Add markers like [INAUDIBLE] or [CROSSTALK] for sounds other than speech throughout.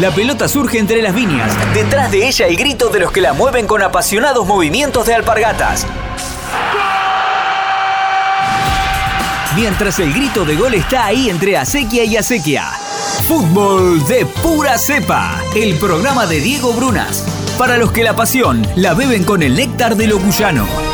La pelota surge entre las viñas. Detrás de ella el grito de los que la mueven con apasionados movimientos de alpargatas. Mientras el grito de gol está ahí entre acequia y acequia. Fútbol de pura cepa. El programa de Diego Brunas. Para los que la pasión la beben con el néctar de lo cuyano.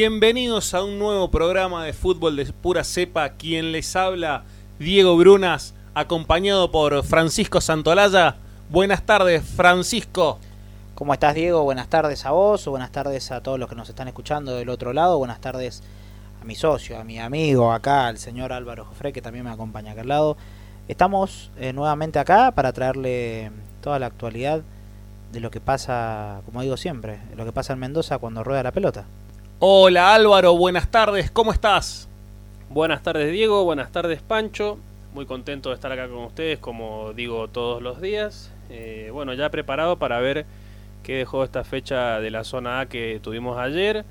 Bienvenidos a un nuevo programa de fútbol de pura cepa. Quien les habla, Diego Brunas, acompañado por Francisco Santolaya. Buenas tardes, Francisco. ¿Cómo estás, Diego? Buenas tardes a vos, buenas tardes a todos los que nos están escuchando del otro lado. Buenas tardes a mi socio, a mi amigo acá, al señor Álvaro Jofre, que también me acompaña acá al lado. Estamos eh, nuevamente acá para traerle toda la actualidad de lo que pasa, como digo siempre, lo que pasa en Mendoza cuando rueda la pelota. Hola Álvaro, buenas tardes, ¿cómo estás? Buenas tardes Diego, buenas tardes Pancho, muy contento de estar acá con ustedes como digo todos los días. Eh, bueno, ya preparado para ver qué dejó esta fecha de la zona A que tuvimos ayer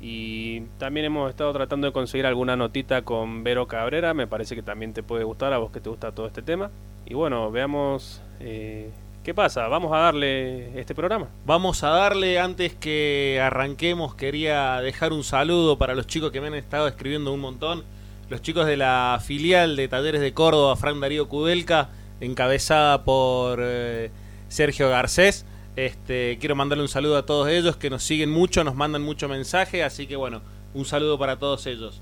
y también hemos estado tratando de conseguir alguna notita con Vero Cabrera, me parece que también te puede gustar a vos que te gusta todo este tema. Y bueno, veamos eh, ¿Qué pasa? ¿Vamos a darle este programa? Vamos a darle, antes que arranquemos, quería dejar un saludo para los chicos que me han estado escribiendo un montón. Los chicos de la filial de Talleres de Córdoba, Fran Darío Kudelka, encabezada por eh, Sergio Garcés. Este, quiero mandarle un saludo a todos ellos que nos siguen mucho, nos mandan mucho mensaje, así que bueno, un saludo para todos ellos.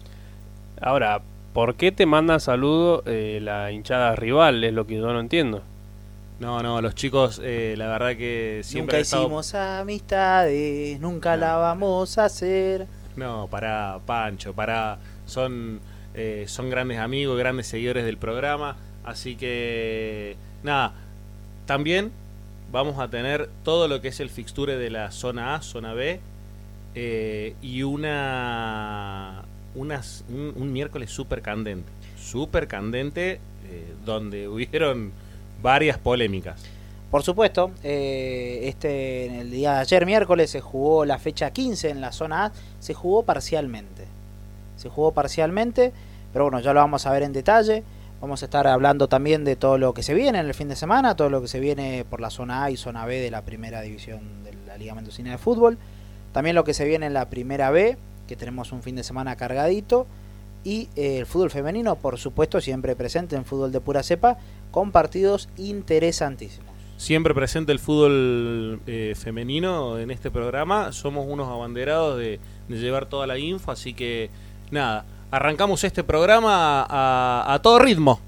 Ahora, ¿por qué te manda saludo eh, la hinchada rival? Es lo que yo no entiendo. No, no, los chicos, eh, la verdad que siempre. Nunca hicimos amistades, nunca la vamos a hacer. No, para Pancho, para. Son, eh, son grandes amigos, grandes seguidores del programa. Así que, nada, también vamos a tener todo lo que es el fixture de la zona A, zona B. Eh, y una, unas, un, miércoles súper candente. Súper candente, donde hubieron varias polémicas. Por supuesto, eh, este, en el día de ayer, miércoles, se jugó la fecha 15 en la zona A, se jugó parcialmente. Se jugó parcialmente, pero bueno, ya lo vamos a ver en detalle. Vamos a estar hablando también de todo lo que se viene en el fin de semana, todo lo que se viene por la zona A y zona B de la primera división de la Liga Mendocina de Fútbol. También lo que se viene en la primera B, que tenemos un fin de semana cargadito. Y eh, el fútbol femenino, por supuesto, siempre presente en fútbol de pura cepa, con partidos interesantísimos. Siempre presente el fútbol eh, femenino en este programa. Somos unos abanderados de, llevar toda la info, así que nada, arrancamos este programa a todo ritmo.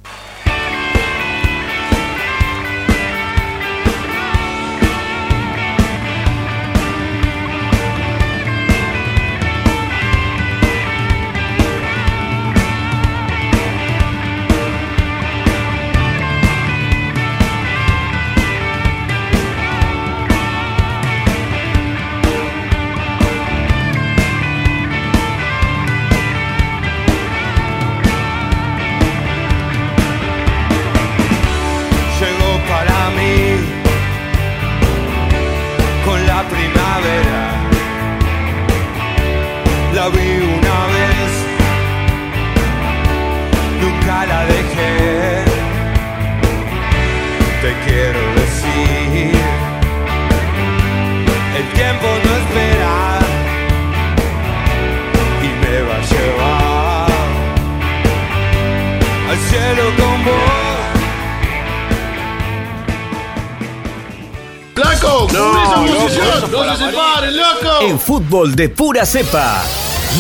Fútbol de pura cepa,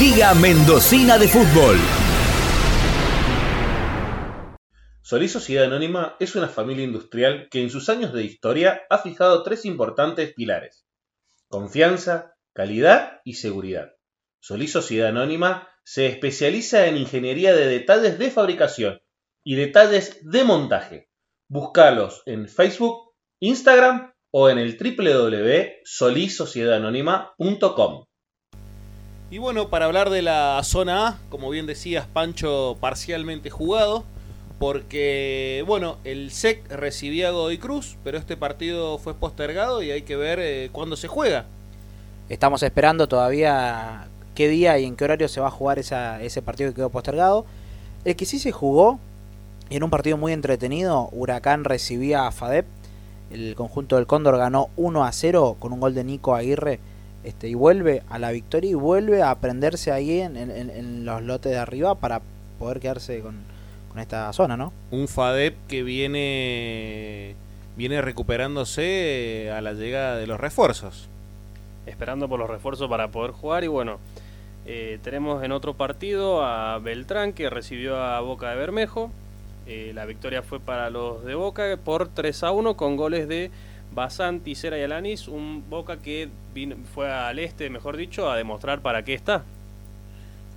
Liga Mendocina de Fútbol. Solís Sociedad Anónima es una familia industrial que en sus años de historia ha fijado tres importantes pilares. Confianza, calidad y seguridad. Solís Sociedad Anónima se especializa en ingeniería de detalles de fabricación y detalles de montaje. Búscalos en Facebook, Instagram o en el www.solisociedadanónima.com. Y bueno, para hablar de la zona A, como bien decías, Pancho parcialmente jugado, porque bueno, el SEC recibía a Godoy Cruz, pero este partido fue postergado y hay que ver eh, cuándo se juega. Estamos esperando todavía qué día y en qué horario se va a jugar ese partido que quedó postergado. El que sí se jugó, en un partido muy entretenido, Huracán recibía a FADEP. El conjunto del Cóndor ganó 1 a 0 con un gol de Nico Aguirre. Este, y vuelve a la victoria y vuelve a prenderse ahí en, los lotes de arriba para poder quedarse con, con, esta zona, ¿no? Un FADEP que viene, viene recuperándose a la llegada de los refuerzos. Esperando por los refuerzos para poder jugar y bueno, eh, tenemos en otro partido a Beltrán que recibió a Boca de Bermejo. Eh, la victoria fue para los de Boca por 3 a 1 con goles de Basanti, Cera y Alanis. Un Boca que fue al este, mejor dicho, a demostrar para qué está.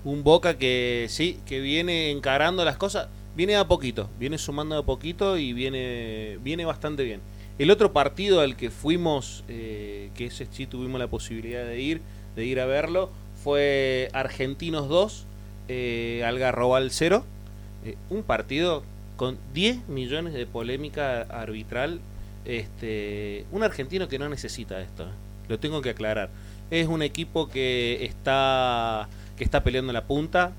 Un Boca que sí, que viene encarando las cosas. Viene a poquito, viene sumando a poquito y viene, viene bastante bien. El otro partido al que fuimos, eh, que ese sí tuvimos la posibilidad de ir, de ir a verlo, fue Argentinos 2, eh, Algarrobal 0. Eh, un partido con 10 millones de polémica arbitral. Este, un argentino que no necesita esto, eh. lo tengo que aclarar. Es un equipo que está, que está peleando la punta.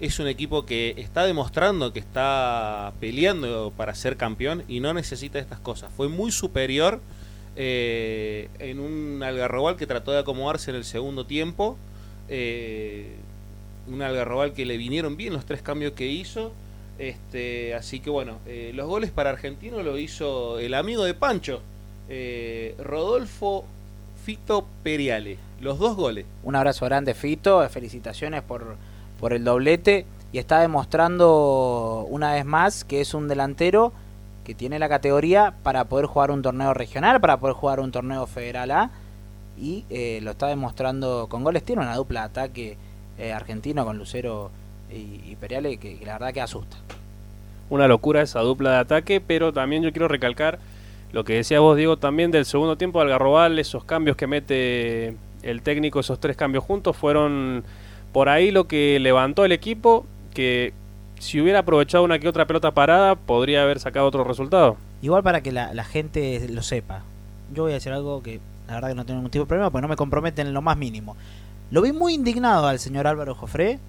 Es un equipo que está demostrando que está peleando para ser campeón y no necesita estas cosas. Fue muy superior en un Algarrobal que trató de acomodarse en el segundo tiempo eh, un algarrobal que le vinieron bien los tres cambios que hizo. Este, así que bueno, eh, los goles para Argentino lo hizo el amigo de Pancho, eh, Rodolfo Fito Periale. Los dos goles. Un abrazo grande, Fito. Felicitaciones por, por el doblete. Y está demostrando una vez más que es un delantero que tiene la categoría para poder jugar un torneo regional, para poder jugar un torneo federal A y eh, lo está demostrando con goles. Tiene una dupla ataque eh, argentino con Lucero y, y Periale que, la verdad que asusta. Una locura esa dupla de ataque, pero también yo quiero recalcar lo que decía vos, Diego, también del segundo tiempo de Algarrobal, esos cambios que mete el técnico, esos tres cambios juntos, fueron por ahí lo que levantó el equipo, que si hubiera aprovechado una que otra pelota parada, podría haber sacado otro resultado. Igual para que la, la gente lo sepa, yo voy a decir algo que la verdad que no tengo ningún tipo de problema, porque no me comprometen en lo más mínimo. Lo vi muy indignado al señor Álvaro Jofré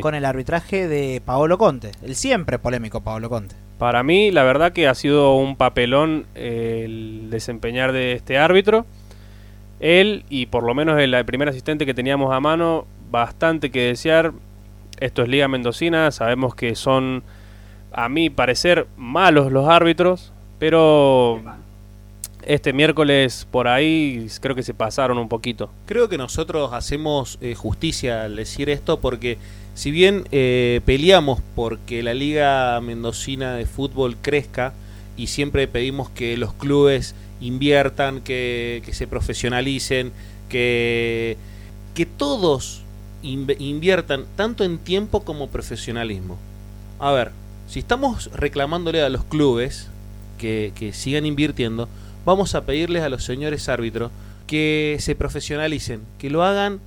con el arbitraje de Paolo Conte, el siempre polémico Paolo Conte. Para mí, la verdad que ha sido un papelón eh, el desempeñar de este árbitro. Él y por lo menos el primer asistente que teníamos a mano, bastante que desear. Esto es Liga Mendocina, sabemos que son, a mi parecer, malos los árbitros, pero este miércoles por ahí creo que se pasaron un poquito. Creo que nosotros hacemos eh, justicia al decir esto porque si bien eh, peleamos porque la Liga Mendocina de Fútbol crezca y siempre pedimos que los clubes inviertan, que, se profesionalicen, que, que todos inviertan tanto en tiempo como profesionalismo. A ver, si estamos reclamándole a los clubes que, que sigan invirtiendo, vamos a pedirles a los señores árbitros que se profesionalicen, que lo hagan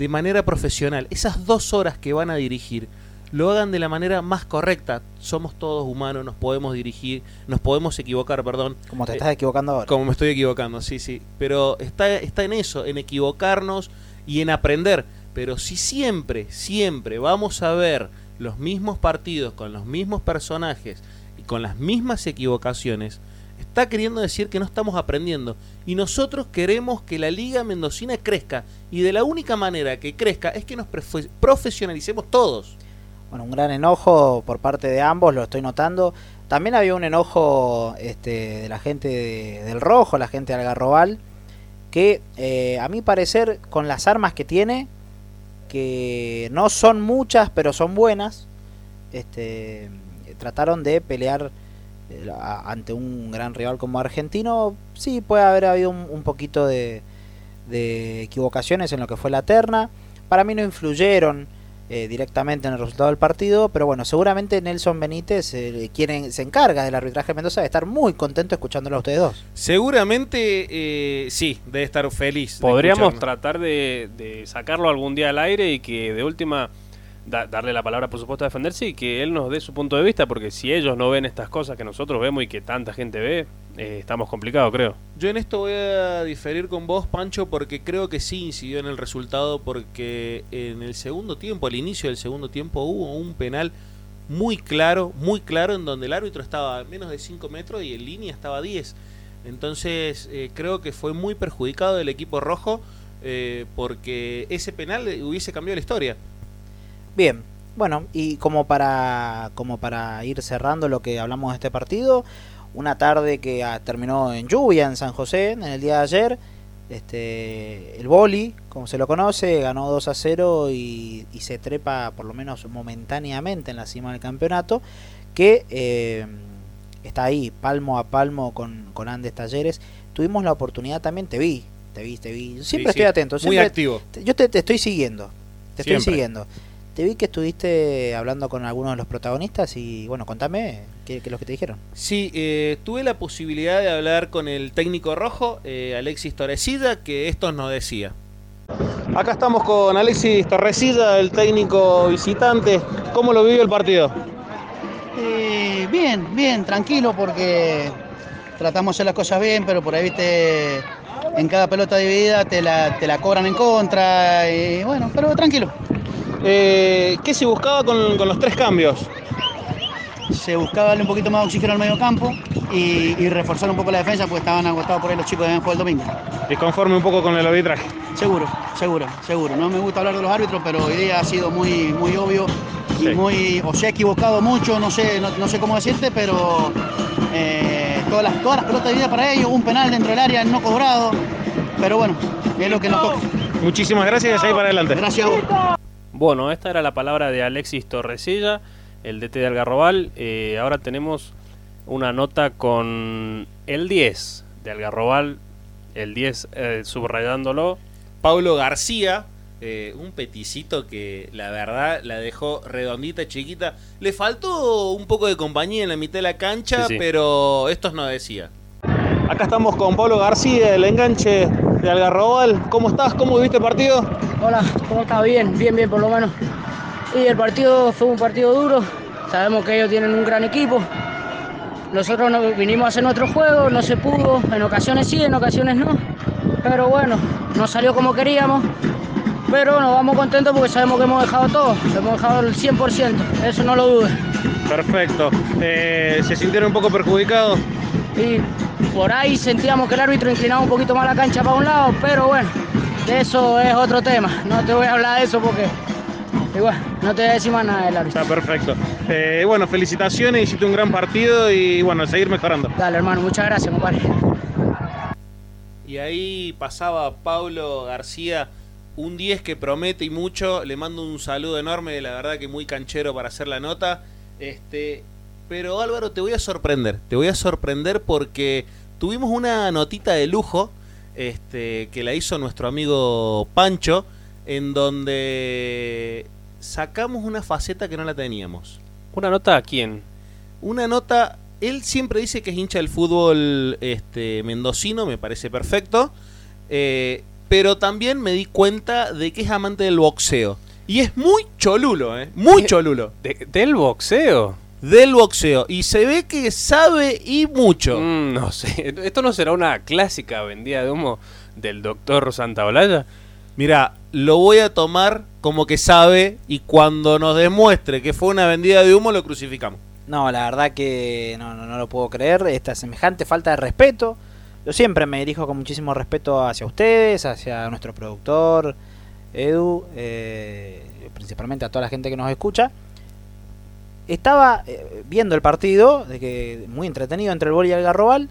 de manera profesional. Esas dos horas que van a dirigir, lo hagan de la manera más correcta. Somos todos humanos, nos podemos dirigir, nos podemos equivocar, perdón. Como te estás equivocando ahora. Como me estoy equivocando, sí, sí. Pero está, está en eso, en equivocarnos y en aprender. Pero si siempre, siempre vamos a ver los mismos partidos con los mismos personajes y con las mismas equivocaciones, está queriendo decir que no estamos aprendiendo. Y nosotros queremos que la Liga Mendocina crezca. Y de la única manera que crezca es que nos profesionalicemos todos. Bueno, un gran enojo por parte de ambos, lo estoy notando. También había un enojo este, de la gente del Rojo, la gente de Algarrobal, que eh, a mi parecer, con las armas que tiene, que no son muchas, pero son buenas, este, trataron de pelear ante un gran rival como Argentino. Sí, puede haber habido un, un poquito de, de equivocaciones en lo que fue la terna. Para mí no influyeron eh, directamente en el resultado del partido, pero bueno, seguramente Nelson Benítez, eh, quien se encarga del arbitraje de Mendoza, de estar muy contento escuchándolo a ustedes dos. Seguramente eh, sí, debe estar feliz. de Podríamos tratar de, de sacarlo algún día al aire y que de última da- darle la palabra, por supuesto, a defenderse y que él nos dé su punto de vista, porque si ellos no ven estas cosas que nosotros vemos y que tanta gente ve, eh, estamos complicados, creo. Yo en esto voy a diferir con vos, Pancho, porque creo que sí incidió en el resultado, porque en el segundo tiempo, al inicio del segundo tiempo, hubo un penal muy claro, muy claro, en donde el árbitro estaba a menos de 5 metros y en línea estaba a 10. Entonces eh, creo que fue muy perjudicado el equipo rojo, eh, porque ese penal hubiese cambiado la historia. Bien, bueno, y como para, como para ir cerrando lo que hablamos de este partido, una tarde que ah, terminó en lluvia en San José en el día de ayer. Este, el Boli, como se lo conoce, ganó 2 a 0 y, y se trepa por lo menos momentáneamente en la cima del campeonato, que eh, está ahí, palmo a palmo con, con Andes Talleres. Tuvimos la oportunidad también, te vi, te vi, te vi. Siempre Sí, estoy sí, atento, Muy siempre activo. te- Yo te, te estoy siguiendo. Te estoy siguiendo. Te vi que estuviste hablando con algunos de los protagonistas y bueno, contame qué, qué es lo que te dijeron. Sí, eh, tuve la posibilidad de hablar con el técnico rojo, eh, Alexis Torrecida, que esto nos decía. Acá estamos con Alexis Torrecida, el técnico visitante. ¿Cómo lo vivió el partido? Eh, bien, bien, tranquilo porque tratamos de hacer las cosas bien, pero por ahí, viste, en cada pelota dividida te la, te la cobran en contra y bueno, pero tranquilo. Eh, ¿Qué se buscaba con, con los tres cambios? Se buscaba darle un poquito más de oxígeno al medio campo y, y reforzar un poco la defensa porque estaban agotados por ahí los chicos de juego el domingo. Disconforme un poco con el arbitraje. Seguro, seguro, seguro. No me gusta hablar de los árbitros, pero hoy día ha sido muy, muy obvio y Sí. muy, o se ha equivocado mucho, no sé, no, no sé cómo decirte, pero eh, todas, las, todas las pelotas de vida para ellos, un penal dentro del área no cobrado, pero bueno, es lo que nos toca. Muchísimas gracias y ahí para adelante. Gracias a vos. Bueno, esta era la palabra de Alexis Torresilla, el DT de Algarrobal. Eh, ahora tenemos una nota con el 10 de Algarrobal, el 10 eh, subrayándolo. Pablo García, eh, un peticito que la verdad la dejó redondita, chiquita. Le faltó un poco de compañía en la mitad de la cancha, Sí, sí. pero estos no decía. Acá estamos con Pablo García, el enganche de Algarrobal. ¿Cómo estás? ¿Cómo viviste el partido? Hola, ¿cómo estás? Bien, bien, bien por lo menos. Y el partido fue un partido duro. Sabemos que ellos tienen un gran equipo. Nosotros no, vinimos a hacer nuestro juego, no se pudo. En ocasiones sí, en ocasiones no. Pero bueno, no salió como queríamos. Pero nos vamos contentos porque sabemos que hemos dejado todo. Hemos dejado el 100%. Eso no lo dudes. Perfecto. Eh, ¿Se sintieron un poco perjudicados? Y por ahí sentíamos que el árbitro inclinaba un poquito más la cancha para un lado, pero bueno, de eso es otro tema. No te voy a hablar de eso porque, igual, no te voy a decir más nada del árbitro. Está perfecto. Eh, bueno, felicitaciones, hiciste un gran partido y bueno, seguir mejorando. Dale, hermano, muchas gracias, compadre. Y ahí pasaba Pablo García, un 10 que promete y mucho. Le mando un saludo enorme, la verdad que muy canchero para hacer la nota. Este, pero Álvaro, te voy a sorprender. Te voy a sorprender porque tuvimos una notita de lujo este, que la hizo nuestro amigo Pancho, en donde sacamos una faceta que no la teníamos. ¿Una nota a quién? Una nota, él siempre dice que es hincha del fútbol este, mendocino, me parece perfecto, eh, pero también me di cuenta de que es amante del boxeo. Y es muy cholulo, ¿eh? Muy ¿Qué? cholulo. De- ¿Del boxeo? Del boxeo. Y se ve que sabe y mucho. Mm, no sé. ¿Esto no será una clásica vendida de humo del doctor Santaolalla? Mira, lo voy a tomar como que sabe y cuando nos demuestre que fue una vendida de humo lo crucificamos. No, la verdad que no, no, no lo puedo creer. Esta semejante falta de respeto. Yo siempre me dirijo con muchísimo respeto hacia ustedes, hacia nuestro productor, Edu, eh, principalmente a toda la gente que nos escucha. Estaba eh, viendo el partido, de que muy entretenido entre el Boli y el Garrobal,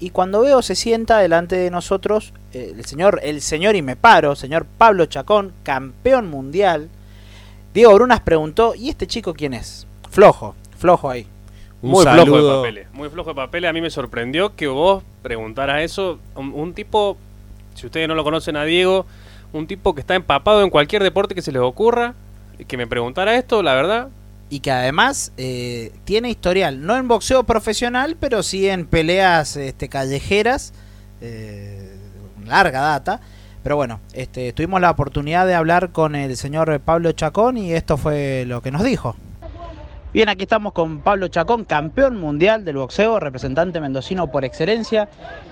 y cuando veo se sienta delante de nosotros eh, el señor, el señor y me paro, señor Pablo Chacón, campeón mundial. Diego Brunas preguntó, ¿y este chico quién es? Flojo, Flojo ahí. Un muy flojo de papeles. Muy flojo de papeles. A mí me sorprendió que vos preguntaras eso. Un, un tipo, si ustedes no lo conocen a Diego, un tipo que está empapado en cualquier deporte que se les ocurra, y que me preguntara esto, la verdad, Y que además eh, tiene historial, no en boxeo profesional, pero sí en peleas este, callejeras, eh, larga data. Pero bueno, este, tuvimos la oportunidad de hablar con el señor Pablo Chacón y esto fue lo que nos dijo. Bien, aquí estamos con Pablo Chacón, campeón mundial del boxeo, representante mendocino por excelencia,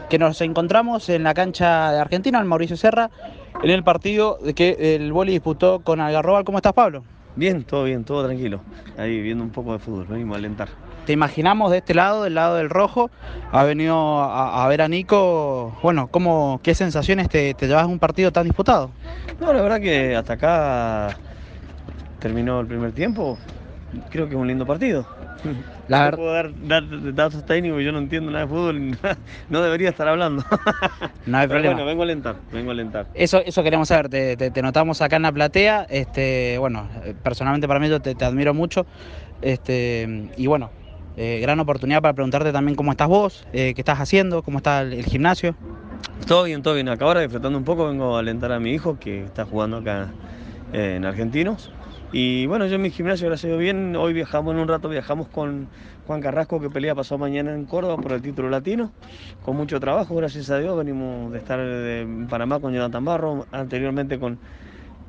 que nos encontramos en la cancha de Argentina, en Mauricio Serra, en el partido que el Boli disputó con Algarrobal. ¿Cómo estás, Pablo? Bien, todo bien, todo tranquilo. Ahí viendo un poco de fútbol, venimos a alentar. Te imaginamos de este lado, del lado del rojo, ha venido a, a ver a Nico, bueno, ¿cómo, ¿qué sensaciones te, te llevas un partido tan disputado? No, la verdad que hasta acá terminó el primer tiempo. Creo que es un lindo partido. [LAUGHS] La no puedo dar, dar datos técnicos, yo no entiendo nada de fútbol, [LAUGHS] no debería estar hablando. No hay [LAUGHS] Pero problema. bueno, vengo a alentar, vengo a alentar. Eso, eso queremos saber, te, te- te notamos acá en la platea, este, bueno, eh, personalmente para mí yo te, te admiro mucho, este, y bueno, eh, gran oportunidad para preguntarte también cómo estás vos, eh, qué estás haciendo, cómo está el, el gimnasio. Todo bien, todo bien. Acá ahora disfrutando un poco, vengo a alentar a mi hijo que está jugando acá eh, en Argentinos. Y bueno, yo en mi gimnasio, gracias a Dios, bien. Hoy viajamos en un rato, viajamos con Juan Carrasco que pelea pasado mañana en Córdoba por el título latino. Con mucho trabajo, gracias a Dios. Venimos de estar en Panamá con Jonathan Barro, anteriormente con,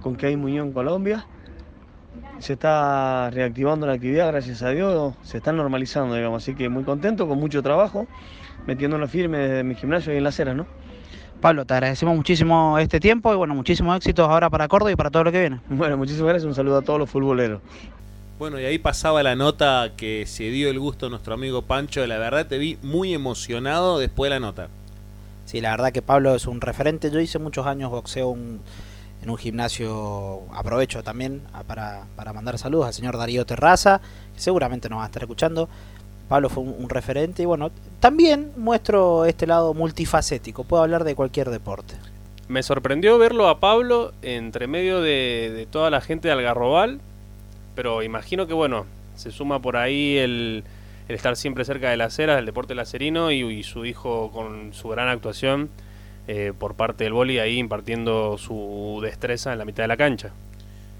con Kevin Muñoz en Colombia. Se está reactivando la actividad, gracias a Dios, se está normalizando, digamos. Así que muy contento, con mucho trabajo, metiéndolo firme desde mi gimnasio y en las Heras, ¿no? Pablo, te agradecemos muchísimo este tiempo y bueno, muchísimos éxitos ahora para Córdoba y para todo lo que viene. Bueno, muchísimas gracias. Un saludo a todos los futboleros. Bueno, y ahí pasaba la nota que se dio el gusto a nuestro amigo Pancho. La verdad te vi muy emocionado después de la nota. Sí, la verdad que Pablo es un referente. Yo hice muchos años boxeo un- en un gimnasio. Aprovecho también a- para, para mandar saludos al señor Darío Terraza, que seguramente nos va a estar escuchando. Pablo fue un, referente y bueno, también muestro este lado multifacético. Puedo hablar de cualquier deporte. me sorprendió verlo a Pablo entre medio de, toda la gente de Algarrobal, pero imagino que bueno, se suma por ahí el, el estar siempre cerca de las eras, del deporte lacerino y, y su hijo con su gran actuación eh, por parte del boli ahí impartiendo su destreza en la mitad de la cancha.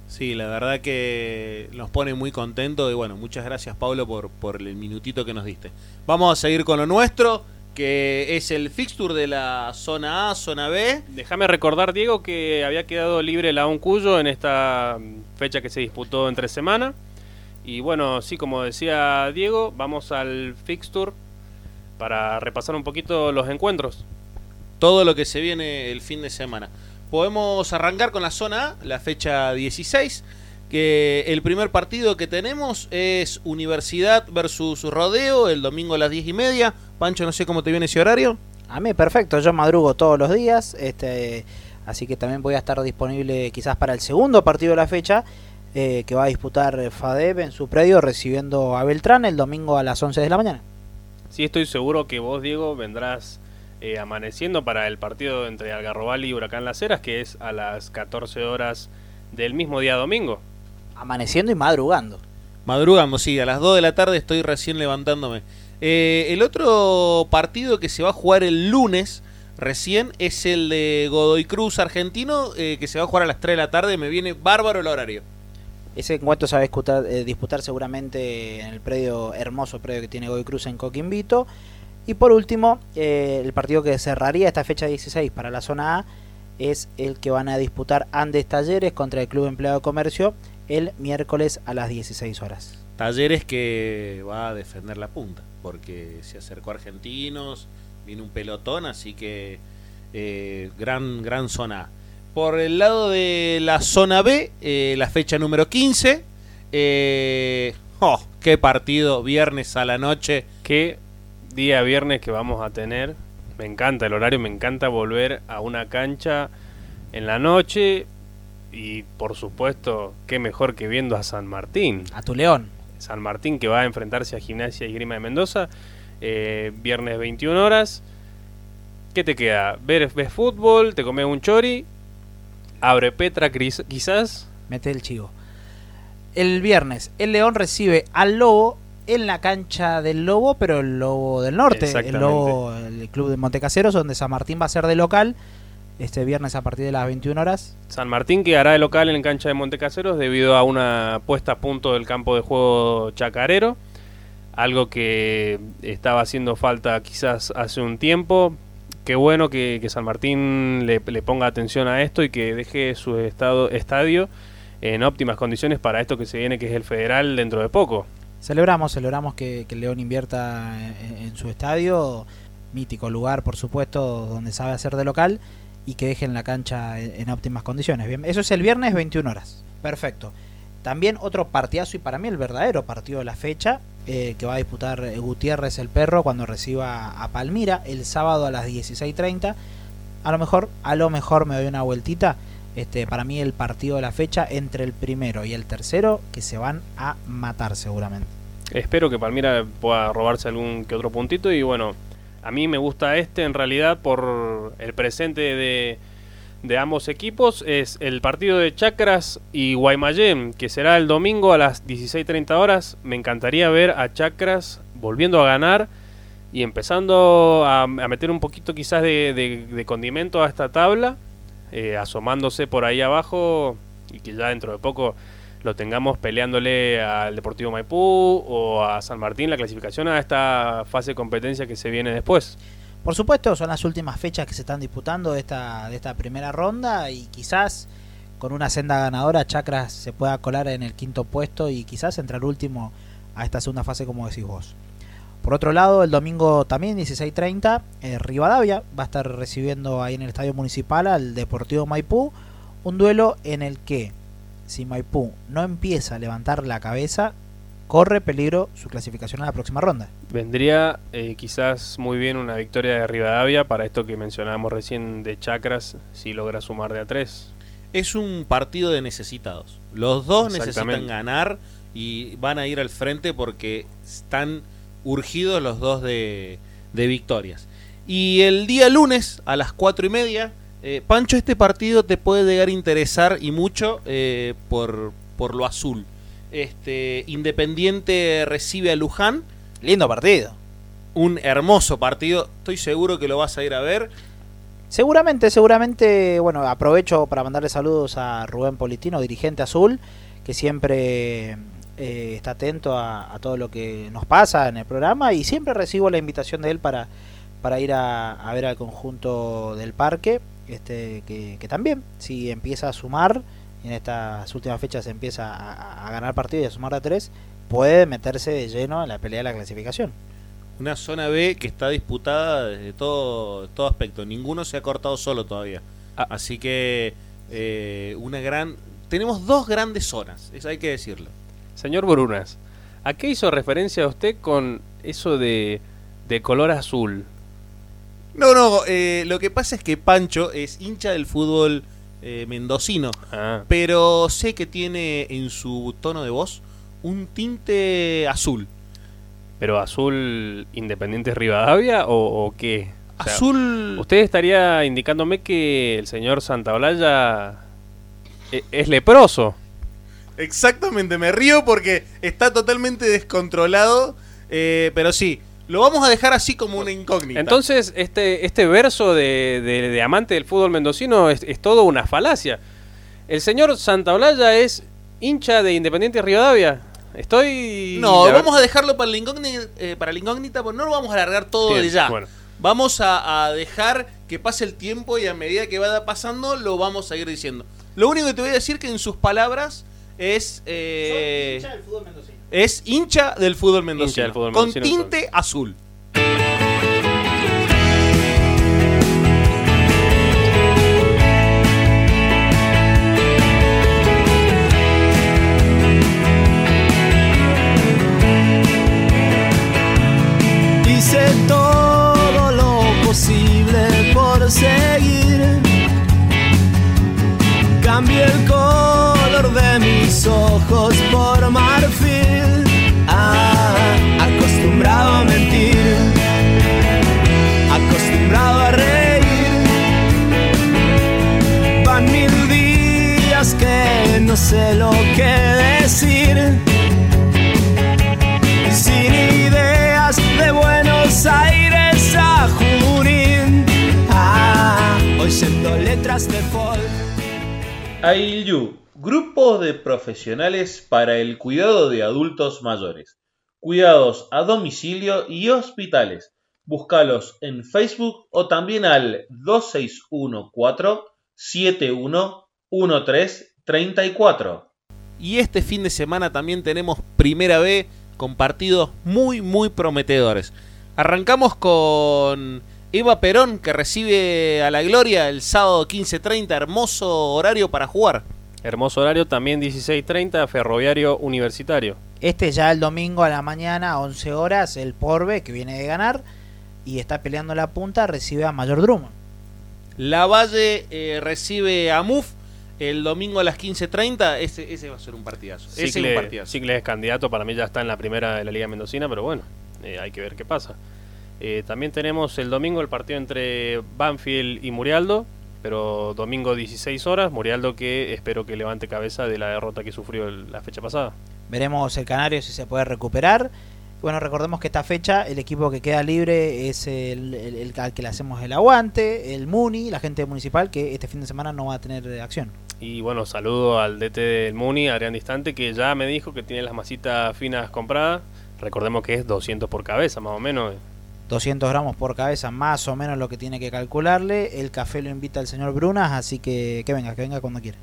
Sí, la verdad que nos pone muy contentos y bueno, muchas gracias Pablo por, por el minutito que nos diste. Vamos a seguir con lo nuestro, que es el fixture de la zona A, zona B. Déjame recordar, Diego, que había quedado libre la Cuyo en esta mm, fecha que se disputó entre semana. Y bueno, sí, como decía Diego, vamos al fixture para repasar un poquito los encuentros. todo lo que se viene el fin de semana. Podemos arrancar con la zona A, la fecha 16, que el primer partido que tenemos es Universidad versus Rodeo, el domingo a las 10 y media. Pancho, no sé cómo te viene ese horario. A mí perfecto, yo madrugo todos los días, este, así que también voy a estar disponible quizás para el segundo partido de la fecha, eh, que va a disputar FADEB en su predio recibiendo a Beltrán el domingo a las 11 de la mañana. Sí, estoy seguro que vos, Diego, vendrás eh, amaneciendo para el partido entre Algarrobal y Huracán Las Heras, que es a las 14 horas del mismo día domingo. Amaneciendo y madrugando. Madrugando, sí, a las 2 de la tarde estoy recién levantándome. Eh, el otro partido que se va a jugar el lunes recién es el de Godoy Cruz argentino, eh, que se va a jugar a las 3 de la tarde. Me viene bárbaro el horario. Ese encuentro se va a disputar, eh, disputar seguramente en el predio, hermoso predio que tiene Godoy Cruz en Coquimbito. Y por último, eh, el partido que cerraría esta fecha 16 para la zona A es el que van a disputar Andes Talleres contra el Club Empleado de Comercio el miércoles a las 16 horas. Talleres que va a defender la punta, porque se acercó a Argentinos, viene un pelotón, así que eh, gran, gran zona. A. Por el lado de la zona B, eh, la fecha número 15, eh, oh, qué partido, viernes a la noche. Qué día viernes que vamos a tener. Me encanta el horario, me encanta volver a una cancha en la noche. Y por supuesto, qué mejor que viendo a San Martín. A tu León. San Martín que va a enfrentarse a Gimnasia y Grima de Mendoza. eh, viernes 21 horas. ¿Qué te queda? ¿Ver, ves fútbol? ¿Te comes un chori? ¿Abre Petra quizás? Mete el chivo. El viernes, el León recibe al Lobo en la cancha del Lobo, pero el Lobo del Norte, el. Lobo, el club de Montecaseros, donde San Martín va a ser de local este viernes a partir de las 21 horas. San Martín quedará de local en cancha de Montecaseros debido a una puesta a punto del campo de juego chacarero, algo que estaba haciendo falta quizás hace un tiempo. Qué bueno que, que San Martín le, le ponga atención a esto y que deje su estado, estadio en óptimas condiciones para esto que se viene, que es el federal dentro de poco. Celebramos, celebramos que, que León invierta en, su estadio, mítico lugar, por supuesto, donde sabe hacer de local y que dejen la cancha en, en óptimas condiciones. Bien, eso es el viernes 21 horas. Perfecto. También otro partidazo y para mí el verdadero partido de la fecha eh, que va a disputar eh, Gutiérrez el Perro cuando reciba a Palmira el sábado a las 16:30. A lo mejor, a lo mejor me doy una vueltita. Este, para mí el partido de la fecha entre el primero y el tercero que se van a matar seguramente. Espero que Palmira pueda robarse algún que otro puntito y bueno, a mí me gusta este en realidad por el presente de, ambos equipos. Es el partido de Chacras y Guaymallén, que será el domingo a las 16.30 horas. Me encantaría ver a Chacras volviendo a ganar y empezando a, meter un poquito quizás de condimento a esta tabla, eh, asomándose por ahí abajo y que ya dentro de poco lo tengamos peleándole al Deportivo Maipú o a San Martín la clasificación a esta fase de competencia que se viene después. Por supuesto, son las últimas fechas que se están disputando de esta, de esta primera ronda y quizás con una senda ganadora Chacras se pueda colar en el quinto puesto y quizás entrar último a esta segunda fase como decís vos. Por otro lado, el domingo también 16.30, eh, Rivadavia va a estar recibiendo ahí en el Estadio Municipal al Deportivo Maipú, un duelo en el que si Maipú no empieza a levantar la cabeza, corre peligro su clasificación a la próxima ronda. Vendría eh, quizás muy bien una victoria de Rivadavia para esto que mencionábamos recién de Chacras si logra sumar de a tres. Es un partido de necesitados. Los dos necesitan ganar y van a ir al frente porque están urgidos los dos de, de victorias. Y el día lunes a las cuatro y media, eh, Pancho, este partido te puede llegar a interesar y mucho eh, por, por lo azul. Este Independiente recibe a Luján, Lindo partido. un hermoso partido. Estoy seguro que lo vas a ir a ver. Seguramente, seguramente, bueno, aprovecho para mandarle saludos a Rubén Politino, dirigente azul, que siempre eh, está atento a, a todo lo que nos pasa en el programa y siempre recibo la invitación de él para, para ir a, a ver al conjunto del parque, este, que, que también, si empieza a sumar, y en estas últimas fechas empieza a, a ganar partidos y a sumar a tres, puede meterse de lleno en la pelea de la clasificación. Una zona B que está disputada desde todo, todo aspecto. Ninguno se ha cortado solo todavía. Ah. Así que eh, una gran... Tenemos dos grandes zonas, eso hay que decirlo. Señor Brunas, ¿a qué hizo referencia usted con eso de, de color azul? No, no, eh, lo que pasa es que Pancho es hincha del fútbol eh, mendocino, Ah, pero sé que tiene en su tono de voz un tinte azul. ¿Pero azul Independiente Rivadavia o, o qué? O sea, azul... Usted estaría indicándome que el señor Santaolalla e- es leproso. Exactamente, me río porque está totalmente descontrolado, eh, pero sí, lo vamos a dejar así como una incógnita. Entonces, este, este verso de, de- de amante del fútbol mendocino es, es todo una falacia. El señor Santaolalla es hincha de Independiente Rivadavia. Estoy... No, vamos a dejarlo para la incógnita, eh, para la incógnita porque no lo vamos a alargar todo Bien, de ya. bueno. Vamos a, a dejar que pase el tiempo y a medida que vaya pasando lo vamos a ir diciendo. Lo único que te voy a decir que en sus palabras es eh, es hincha del fútbol mendocino, del fútbol con mendocino, tinte azul. Hice todo lo posible por seguir. Cambié el mis ojos por marfil, ah, acostumbrado a mentir, acostumbrado a reír. Van mil días que no sé lo que decir, sin ideas de Buenos Aires a Junín, ah, oyendo letras de folk. Ay, you profesionales para el cuidado de adultos mayores. Cuidados a domicilio y hospitales. Búscalos en Facebook o también al 2614 711334. Y este fin de semana también tenemos Primera B con partidos muy muy prometedores. Arrancamos con Eva Perón que recibe a la Gloria el sábado 15.30, hermoso horario para jugar. Hermoso horario también 16.30, Ferroviario Universitario. Este ya el domingo a la mañana, a 11 horas, el Porbe, que viene de ganar y está peleando la punta, recibe a Mayor Drummond. La Valle eh, recibe a MUF el domingo a las 15.30. Ese, ese va a ser un partidazo. ese es un Cicle, partidazo. Cicle es candidato, para mí ya está en la primera de la Liga Mendocina, pero bueno, eh, hay que ver qué pasa. Eh, también tenemos el domingo el partido entre Banfield y Murialdo, pero domingo 16 horas, Murialdo que espero que levante cabeza de la derrota que sufrió el- la fecha pasada. Veremos el Canario si se puede recuperar. Bueno, recordemos que esta fecha el equipo que queda libre es el, el- el al que le hacemos el aguante, el Muni, la gente municipal que este fin de semana no va a tener eh, acción. Y bueno, saludo al DT del Muni, Adrián Distante, que ya me dijo que tiene las masitas finas compradas. Recordemos que es 200 por cabeza, más o menos. 200 gramos por cabeza, más o menos lo que tiene que calcularle. El café lo invita el señor Brunas, así que que venga, que venga cuando quiera.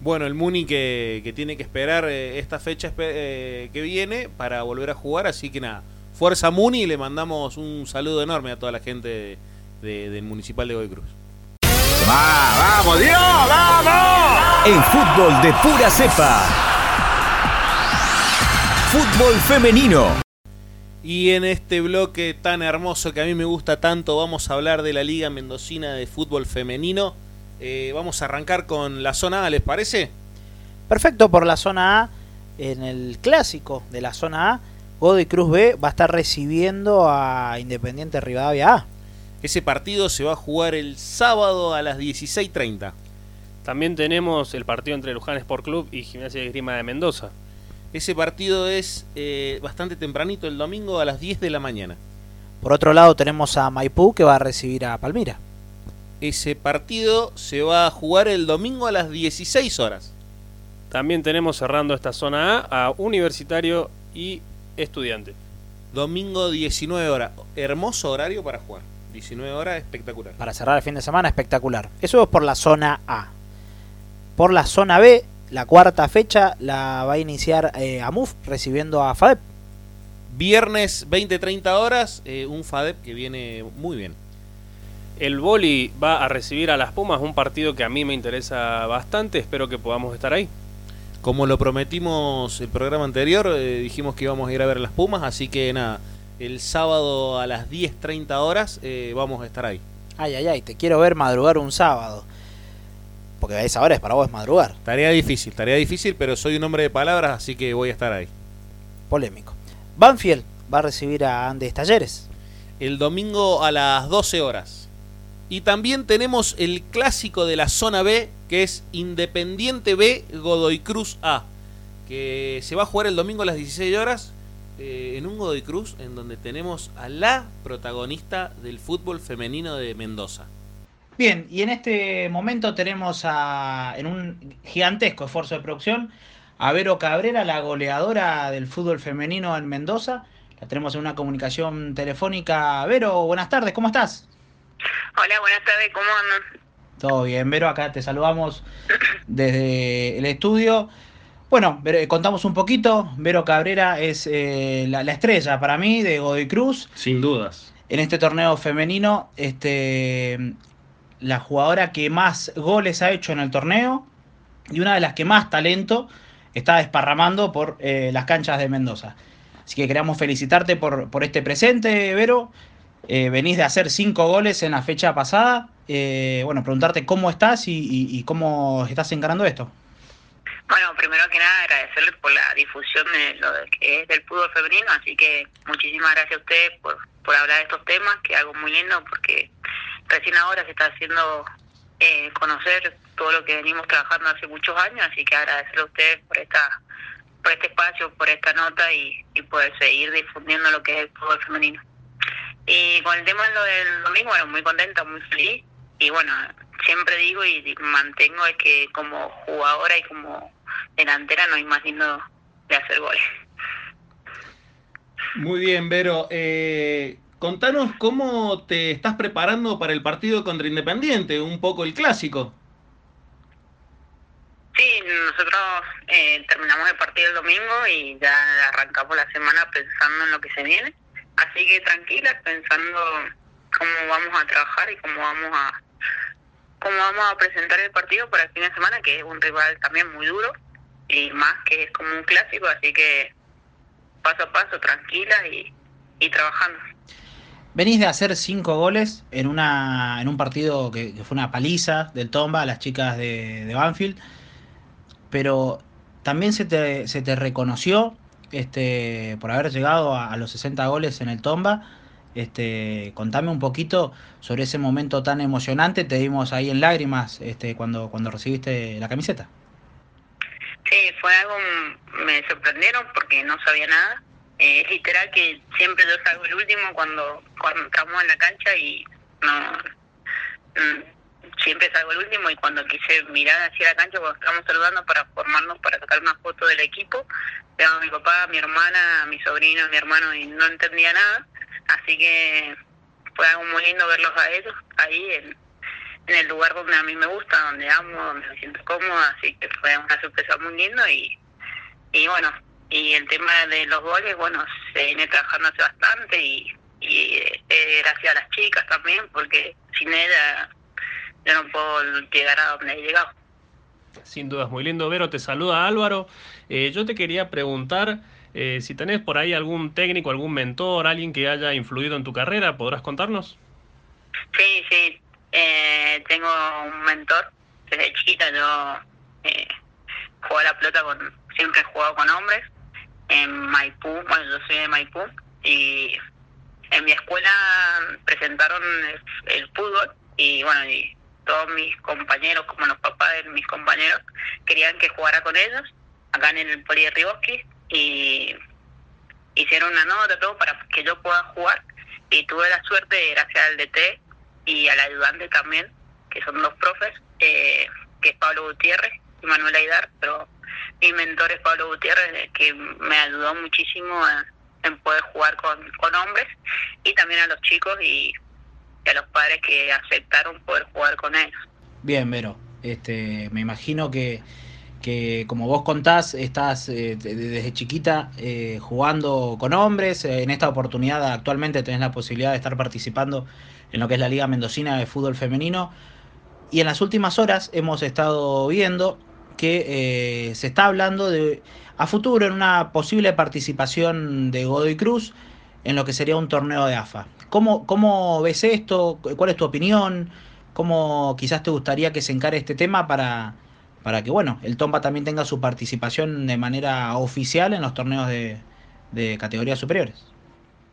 Bueno, el Muni que, que tiene que esperar eh, esta fecha eh, que viene para volver a jugar, así que nada, fuerza Muni y le mandamos un saludo enorme a toda la gente de- de- del Municipal de Godoy Cruz. ¡Vamos, Dios! ¡Vamos! En fútbol de pura cepa. Fútbol femenino. Y en este bloque tan hermoso que a mí me gusta tanto, vamos a hablar de la Liga Mendocina de Fútbol Femenino. Eh, vamos a arrancar con la zona A, ¿les parece? Perfecto por la zona A. En el clásico de la zona A, Godoy Cruz B va a estar recibiendo a Independiente Rivadavia A. Ese partido se va a jugar el sábado a las 16.30. También tenemos el partido entre Luján Sport Club y Gimnasia de Grima de Mendoza. Ese partido es eh, bastante tempranito, el domingo a las 10 de la mañana. Por otro lado tenemos a Maipú que va a recibir a Palmira. Ese partido se va a jugar el domingo a las 16 horas. También tenemos cerrando esta zona A a Universitario y Estudiante. Domingo 19 horas. Hermoso horario para jugar. 19 horas, espectacular. Para cerrar el fin de semana, espectacular. Eso es por la zona A. Por la zona B, la cuarta fecha la va a iniciar eh, AMUF recibiendo a FADEP. Viernes 20-30 horas, eh, un FADEP que viene muy bien. El Boli va a recibir a las Pumas, un partido que a mí me interesa bastante. Espero que podamos estar ahí. Como lo prometimos el programa anterior, eh, dijimos que íbamos a ir a ver las Pumas, así que nada, el sábado a las 10.30 horas eh, vamos a estar ahí. Ay, ay, ay, te quiero ver madrugar un sábado. Porque a esa hora es para vos madrugar. Tarea difícil, tarea difícil, pero soy un hombre de palabras, así que voy a estar ahí. Polémico. Banfield va a recibir a Andes Talleres. El domingo a las 12 horas. Y también tenemos el clásico de la zona B, que es Independiente B Godoy Cruz A, que se va a jugar el domingo a las 16 horas eh, en un Godoy Cruz en donde tenemos a la protagonista del fútbol femenino de Mendoza. Bien, y en este momento tenemos a, en un gigantesco esfuerzo de producción a Vero Cabrera, la goleadora del fútbol femenino en Mendoza. La tenemos en una comunicación telefónica. Vero, buenas tardes, ¿cómo estás? Hola, buenas tardes, ¿cómo andan? Todo bien, Vero, acá te saludamos desde el estudio. Bueno, Vero, contamos un poquito. Vero Cabrera es eh, la, la estrella para mí de Godoy Cruz. Sin dudas. En este torneo femenino, este, la jugadora que más goles ha hecho en el torneo y una de las que más talento está desparramando por eh, las canchas de Mendoza. Así que queremos felicitarte por, por este presente, Vero. Eh, venís de hacer cinco goles en la fecha pasada. Eh, bueno, preguntarte cómo estás y, cómo estás encarando esto. Bueno, primero que nada agradecerles por la difusión de lo que es del fútbol femenino, así que muchísimas gracias a ustedes por, por hablar de estos temas, que es algo muy lindo porque recién ahora se está haciendo eh, conocer todo lo que venimos trabajando hace muchos años, así que agradecerle a ustedes por esta por este espacio, por esta nota y, y poder seguir difundiendo lo que es el fútbol femenino. Y con el tema de lo del domingo, bueno, muy contenta, muy feliz y bueno, siempre digo y mantengo es que como jugadora y como delantera no hay más lindo de hacer goles. Muy bien, Vero. Eh, contanos cómo te estás preparando para el partido contra Independiente, un poco el clásico. Sí, nosotros eh, terminamos el partido el domingo y ya arrancamos la semana pensando en lo que se viene. Así que tranquila, pensando cómo vamos a trabajar y cómo vamos a cómo vamos a presentar el partido para el fin de semana, que es un rival también muy duro y más que es como un clásico, así que paso a paso, tranquila y, y trabajando. Venís de hacer cinco goles en una en un partido que, que fue una paliza del Tomba a las chicas de, Banfield, pero también se te, se te reconoció este, por haber llegado a, a los 60 goles en el Tomba. Este, contame un poquito sobre ese momento tan emocionante. Te dimos ahí en lágrimas este, cuando, cuando recibiste la camiseta. Sí, fue algo, me sorprendieron porque no sabía nada. Eh, literal que siempre yo salgo el último cuando, cuando estamos en la cancha y no, mm, siempre salgo el último y cuando quise mirar hacia la cancha cuando estábamos saludando para formarnos para sacar una foto del equipo, veo a mi papá, a mi hermana, a mi sobrino, a mi hermano y no entendía nada, así que fue algo muy lindo verlos a ellos ahí en, en el lugar donde a mí me gusta, donde amo, donde me siento cómoda, así que fue una sorpresa muy linda y, y bueno, y el tema de los goles, bueno, se viene trabajando hace bastante y, y eh, gracias a las chicas también, porque sin ella yo no puedo llegar a donde he llegado. Sin dudas, muy lindo. Vero, te saluda Álvaro. Eh, yo te quería preguntar eh, si tenés por ahí algún técnico, algún mentor, alguien que haya influido en tu carrera, ¿podrás contarnos? Sí, sí, eh, tengo un mentor desde chiquita, yo eh, juego a la pelota con, siempre he jugado con hombres en Maipú, bueno yo soy de Maipú y en mi escuela presentaron el, fútbol y bueno y todos mis compañeros como los papás de mis compañeros querían que jugara con ellos acá en el Poli de Riboski y hicieron una nota todo para que yo pueda jugar. Y tuve la suerte gracias al DT y al ayudante también que son dos profes eh, que es Pablo Gutiérrez Manuel Aidar pero mi mentor es Pablo Gutiérrez que me ayudó muchísimo a, en poder jugar con, con hombres y también a los chicos y, a los padres que aceptaron poder jugar con ellos. Bien, Vero. Este, me imagino que, que como vos contás, estás eh, de- desde chiquita eh, jugando con hombres. Eh, En esta oportunidad actualmente tenés la posibilidad de estar participando en lo que es la Liga Mendocina de Fútbol Femenino. Y en las últimas horas hemos estado viendo que eh, se está hablando de a futuro en una posible participación de Godoy Cruz en lo que sería un torneo de AFA. ¿Cómo, cómo ves esto? ¿Cuál es tu opinión? ¿Cómo quizás te gustaría que se encare este tema para, para que bueno, el Tomba también tenga su participación de manera oficial en los torneos de, de categorías superiores?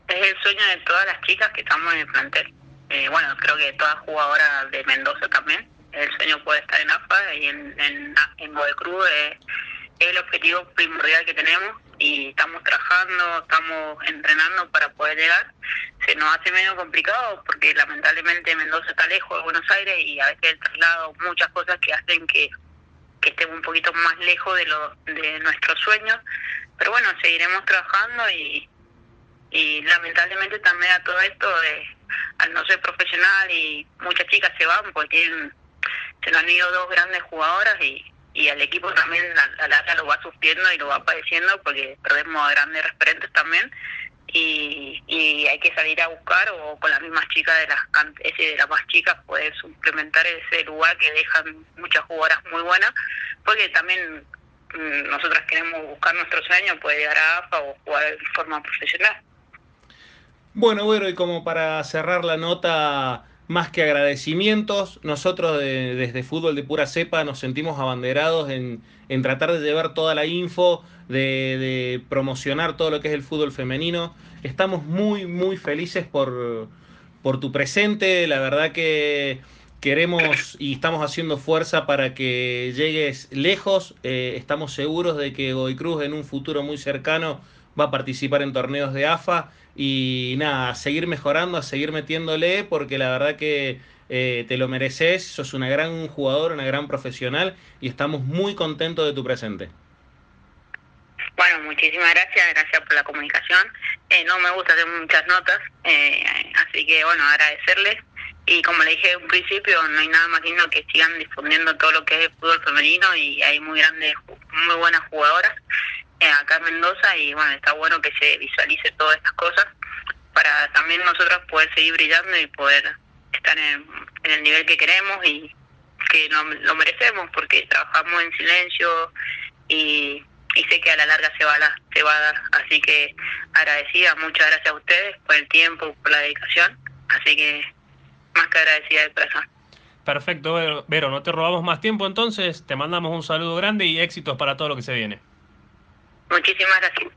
Es el sueño de todas las chicas que estamos en el plantel. Eh, bueno, creo que todas jugadoras de Mendoza también. El sueño puede estar en AFA y en, en, en Godoy Cruz es, el objetivo primordial que tenemos y estamos trabajando, estamos entrenando para poder llegar. Se nos hace medio complicado porque lamentablemente Mendoza está lejos de Buenos Aires y a veces el traslado, muchas cosas que hacen que, que estemos un poquito más lejos de, lo, de nuestros sueños. Pero bueno, seguiremos trabajando y, y lamentablemente también a todo esto, eh, al no ser profesional y muchas chicas se van porque tienen, se nos han ido dos grandes jugadoras y, y al equipo también a la larga lo va sufriendo y lo va padeciendo porque perdemos a grandes referentes también y, y hay que salir a buscar o con las mismas chicas de las ese de las más chicas poder suplementar ese lugar que dejan muchas jugadoras muy buenas porque también mm, nosotras queremos buscar nuestro sueño poder llegar a AFA o jugar de forma profesional. Bueno, bueno, y como para cerrar la nota, más que agradecimientos, nosotros de- desde Fútbol de Pura Cepa nos sentimos abanderados en, en tratar de llevar toda la info, de, de promocionar todo lo que es el fútbol femenino. Estamos muy, muy felices por, por tu presente, la verdad que queremos y estamos haciendo fuerza para que llegues lejos. Eh, estamos seguros de que Godoy Cruz en un futuro muy cercano va a participar en torneos de AFA y nada, a seguir mejorando, a seguir metiéndole, porque la verdad que eh, te lo mereces, sos una gran jugadora, una gran profesional y estamos muy contentos de tu presente. Bueno, muchísimas gracias, gracias por la comunicación. Eh, no me gusta hacer muchas notas, eh, así que bueno, agradecerles. Y como le dije en un principio, no hay nada más lindo que sigan difundiendo todo lo que es el fútbol femenino y hay muy grandes, muy buenas jugadoras acá en Mendoza y bueno, está bueno que se visualice todas estas cosas para también nosotros poder seguir brillando y poder estar en, el nivel que queremos y que lo, lo merecemos porque trabajamos en silencio y y sé que a la larga se va a, la, se va a dar. Así que agradecida, muchas gracias a ustedes por el tiempo, por la dedicación. Así que más que agradecida de corazón. Perfecto. Vero, no te robamos más tiempo entonces. Te mandamos un saludo grande y éxitos para todo lo que se viene. Muchísimas gracias.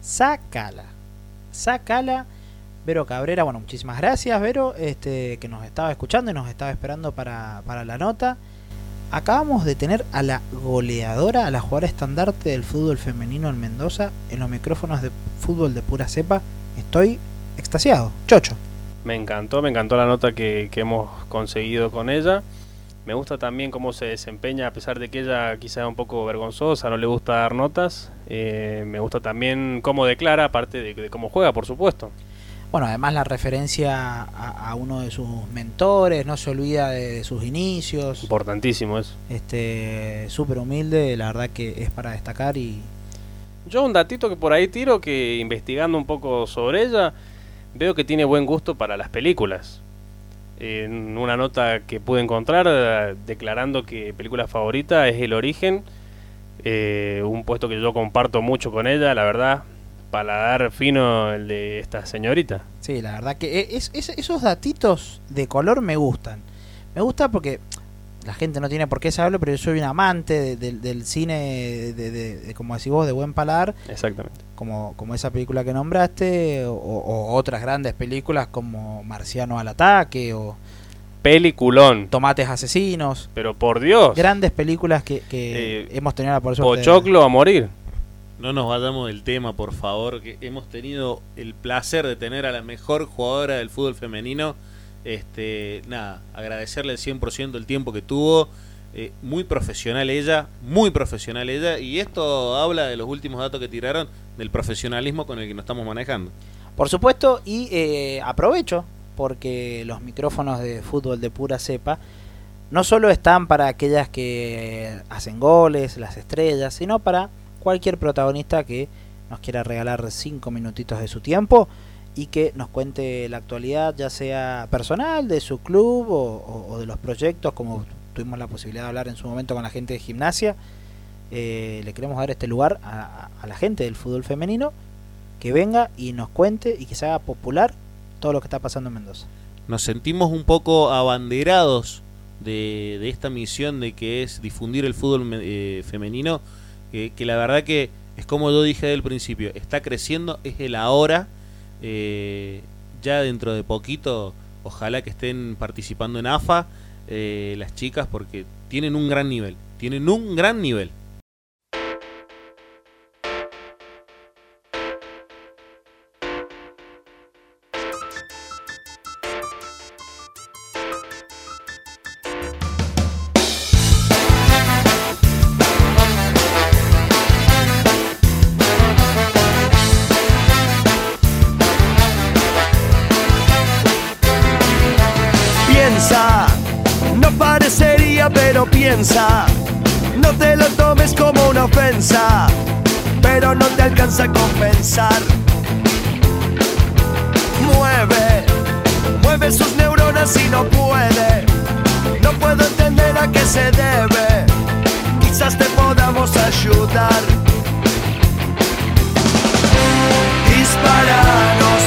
Sácala. Sácala. Vero Cabrera, bueno, muchísimas gracias, Vero, este, que nos estaba escuchando y nos estaba esperando para, para la nota. Acabamos de tener a la goleadora, a la jugadora estandarte del fútbol femenino en Mendoza, en los micrófonos de fútbol de pura cepa. Estoy extasiado. Chocho. Me encantó, me encantó la nota que, que hemos conseguido con ella. Me gusta también cómo se desempeña, a pesar de que ella quizá un poco vergonzosa, no le gusta dar notas. Eh, me gusta también cómo declara, aparte de, de cómo juega, por supuesto. Bueno, además la referencia a, a uno de sus mentores, no se olvida de, de sus inicios. Importantísimo eso. Este, súper humilde, la verdad que es para destacar y Yo un datito que por ahí tiro, que investigando un poco sobre ella, veo que tiene buen gusto para las películas. En una nota que pude encontrar eh, declarando que película favorita es El Origen, eh, un puesto que yo comparto mucho con ella, la verdad, paladar fino el de esta señorita. Sí, la verdad que e, es- esos datitos de color me gustan. Me gusta porque la gente no tiene por qué saberlo, pero yo soy un amante de- de- del cine, de, de- de- como decís vos, de buen paladar, Exactamente. como, como esa película que nombraste, o, o otras grandes películas como Marciano al ataque, o Peliculón. Tomates asesinos. Pero por Dios. Grandes películas que, que Eh, hemos tenido la por suerte Pochoclo a morir. No nos vayamos del tema, por favor, que hemos tenido el placer de tener a la mejor jugadora del fútbol femenino. Este, nada, agradecerle el 100% el tiempo que tuvo. Eh, muy profesional ella, muy profesional ella. Y esto habla de los últimos datos que tiraron del profesionalismo con el que nos estamos manejando. Por supuesto, y eh, aprovecho porque los micrófonos de fútbol de pura cepa no solo están para aquellas que hacen goles, las estrellas, sino para cualquier protagonista que nos quiera regalar cinco minutitos de su tiempo y que nos cuente la actualidad, ya sea personal, de su club o, de los proyectos, como tuvimos la posibilidad de hablar en su momento con la gente de gimnasia. Eh, le queremos dar este lugar a- a- la gente del fútbol femenino que venga y nos cuente y que se haga popular todo lo que está pasando en Mendoza. Nos sentimos un poco abanderados de, esta misión de que es difundir el fútbol eh, femenino, que, que la verdad que es como yo dije del principio, está creciendo, es el ahora, eh, ya dentro de poquito, ojalá que estén participando en AFA eh, las chicas porque tienen un gran nivel, tienen un gran nivel. No parecería, pero piensa. No te lo tomes como una ofensa, pero no te alcanza a compensar. Mueve, mueve sus neuronas y no puede. No puedo entender a qué se debe. Quizás te podamos ayudar. Disparanos,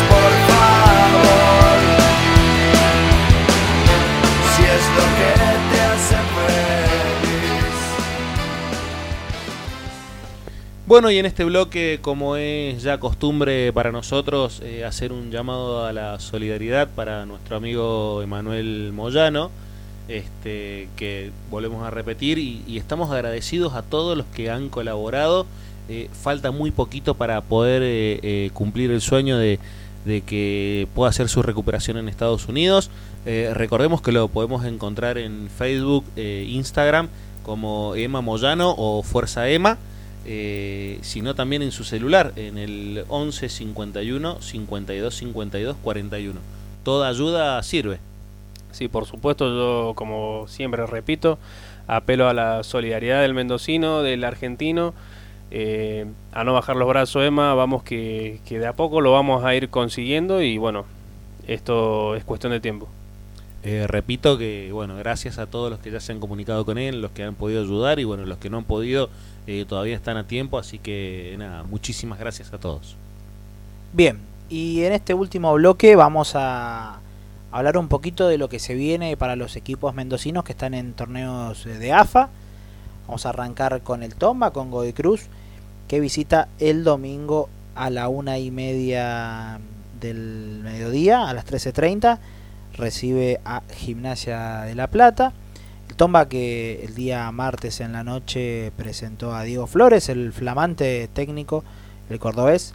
Bueno, y en este bloque, como es ya costumbre para nosotros, eh, hacer un llamado a la solidaridad para nuestro amigo Emanuel Moyano, este, que volvemos a repetir, y, estamos agradecidos a todos los que han colaborado. Eh, falta muy poquito para poder eh, eh, cumplir el sueño de, que pueda hacer su recuperación en Estados Unidos. Recordemos que lo podemos encontrar en Facebook, Instagram como Emma Moyano o Fuerza Emma, eh, sino también en su celular en el 11 51 52 52 41. Toda ayuda sirve. Sí, por supuesto, yo como siempre repito, apelo a la solidaridad del mendocino, del argentino, eh, a no bajar los brazos, Emma, vamos que, que de a poco lo vamos a ir consiguiendo y bueno, esto es cuestión de tiempo. Eh, repito que, bueno, gracias a todos los que ya se han comunicado con él, los que han podido ayudar y, bueno, los que no han podido eh, todavía están a tiempo, así que, nada, muchísimas gracias a todos. Bien, y en este último bloque vamos a hablar un poquito de lo que se viene para los equipos mendocinos que están en torneos de AFA. Vamos a arrancar con el Tomba, con Godoy Cruz, que visita el domingo a la una y media del mediodía, a las 13.30 recibe a Gimnasia de La Plata. Tomba que el día martes en la noche presentó a Diego Flores, el flamante técnico, el cordobés,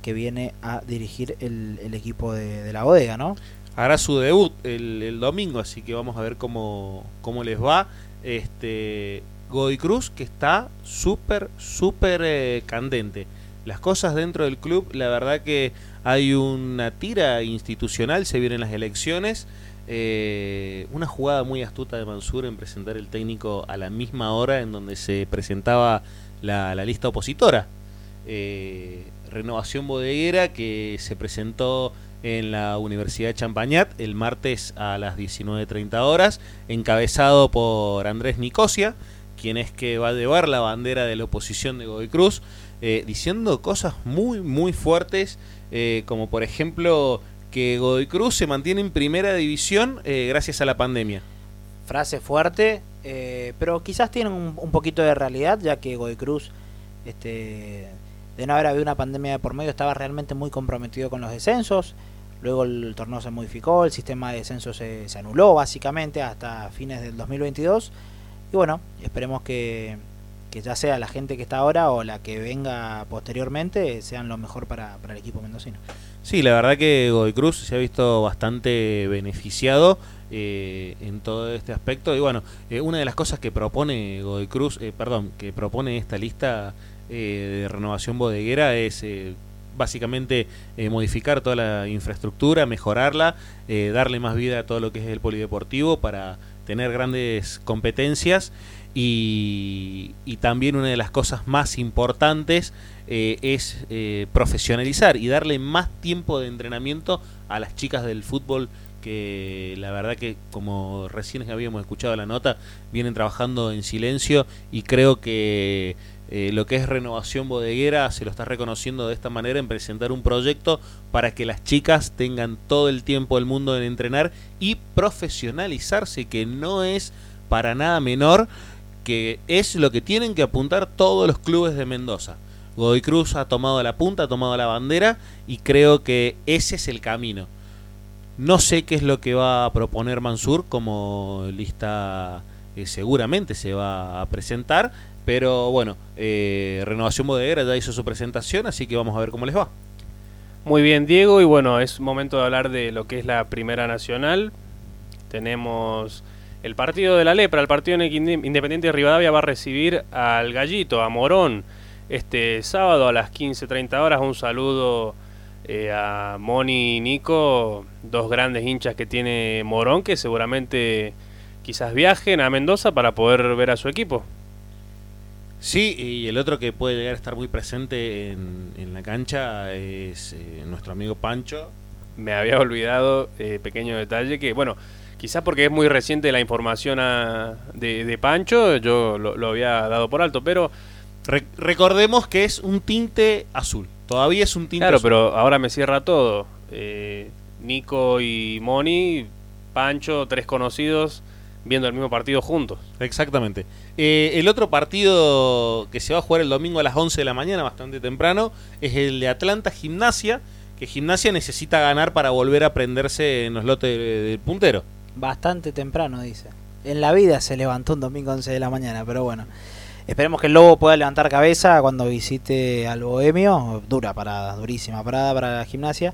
que viene a dirigir el, el equipo de, la bodega, ¿no? Hará su debut el, el, domingo, así que vamos a ver cómo, cómo les va. Este Godoy Cruz que está súper, súper eh, candente. Las cosas dentro del club, la verdad que hay una tira institucional, se vienen las elecciones. Eh, una jugada muy astuta de Mansur en presentar el técnico a la misma hora en donde se presentaba la, lista opositora. Eh, renovación bodeguera que se presentó en la Universidad de Champañat el martes a las 19.30 horas, encabezado por Andrés Nicosia, quien es que va a llevar la bandera de la oposición de Godoy Cruz, eh, diciendo cosas muy, muy fuertes, como por ejemplo que Godoy Cruz se mantiene en primera división eh, gracias a la pandemia. Frase fuerte, pero quizás tienen un, un, poquito de realidad, ya que Godoy Cruz, este, de no haber habido una pandemia de por medio, estaba realmente muy comprometido con los descensos. Luego el torneo se modificó, el sistema de descenso se, se anuló básicamente hasta fines del 2022 y bueno, esperemos que, que, ya sea la gente que está ahora o la que venga posteriormente sean lo mejor para, para el equipo mendocino. Sí, la verdad que Godoy Cruz se ha visto bastante beneficiado eh, en todo este aspecto. Y bueno, eh, una de las cosas que propone Godoy Cruz, eh, perdón, que propone esta lista eh, de renovación bodeguera es eh, básicamente modificar toda la infraestructura, mejorarla, darle más vida a todo lo que es el polideportivo para tener grandes competencias y, también una de las cosas más importantes eh, es eh, profesionalizar y darle más tiempo de entrenamiento a las chicas del fútbol que la verdad que como recién habíamos escuchado la nota vienen trabajando en silencio y creo que eh, lo que es renovación bodeguera se lo está reconociendo de esta manera en presentar un proyecto para que las chicas tengan todo el tiempo del mundo en entrenar y profesionalizarse, que no es para nada menor, que es lo que tienen que apuntar todos los clubes de Mendoza. Godoy Cruz ha tomado la punta, ha tomado la bandera y creo que ese es el camino. No sé qué es lo que va a proponer Mansur como lista eh, seguramente se va a presentar pero bueno, eh, Renovación Bodeguera ya hizo su presentación, así que vamos a ver cómo les va. Muy bien, Diego, y bueno, es momento de hablar de lo que es la Primera Nacional. Tenemos el partido de la Lepra, el partido Independiente de Rivadavia va a recibir al Gallito, a Morón, este sábado a las 15.30 horas. Un saludo eh, a Moni y Nico, dos grandes hinchas que tiene Morón, que seguramente quizás viajen a Mendoza para poder ver a su equipo. Sí, y el otro que puede llegar a estar muy presente en, en la cancha es eh, nuestro amigo Pancho. Me había olvidado, eh, pequeño detalle, que bueno, quizás porque es muy reciente la información a, de, de, Pancho, yo lo, lo, había dado por alto, pero... Re recordemos que es un tinte azul, todavía es un tinte claro, azul. Claro, pero ahora me cierra todo. Eh, Nico y Moni, Pancho, tres conocidos viendo el mismo partido juntos. Exactamente. Eh, el otro partido que se va a jugar el domingo a las 11 de la mañana, bastante temprano, es el de Atlanta Gimnasia, que Gimnasia necesita ganar para volver a prenderse en los lotes del de puntero. Bastante temprano, dice. En la vida se levantó un domingo a 11 de la mañana, pero bueno. Esperemos que el Lobo pueda levantar cabeza cuando visite al Bohemio. Dura parada, durísima parada para la gimnasia.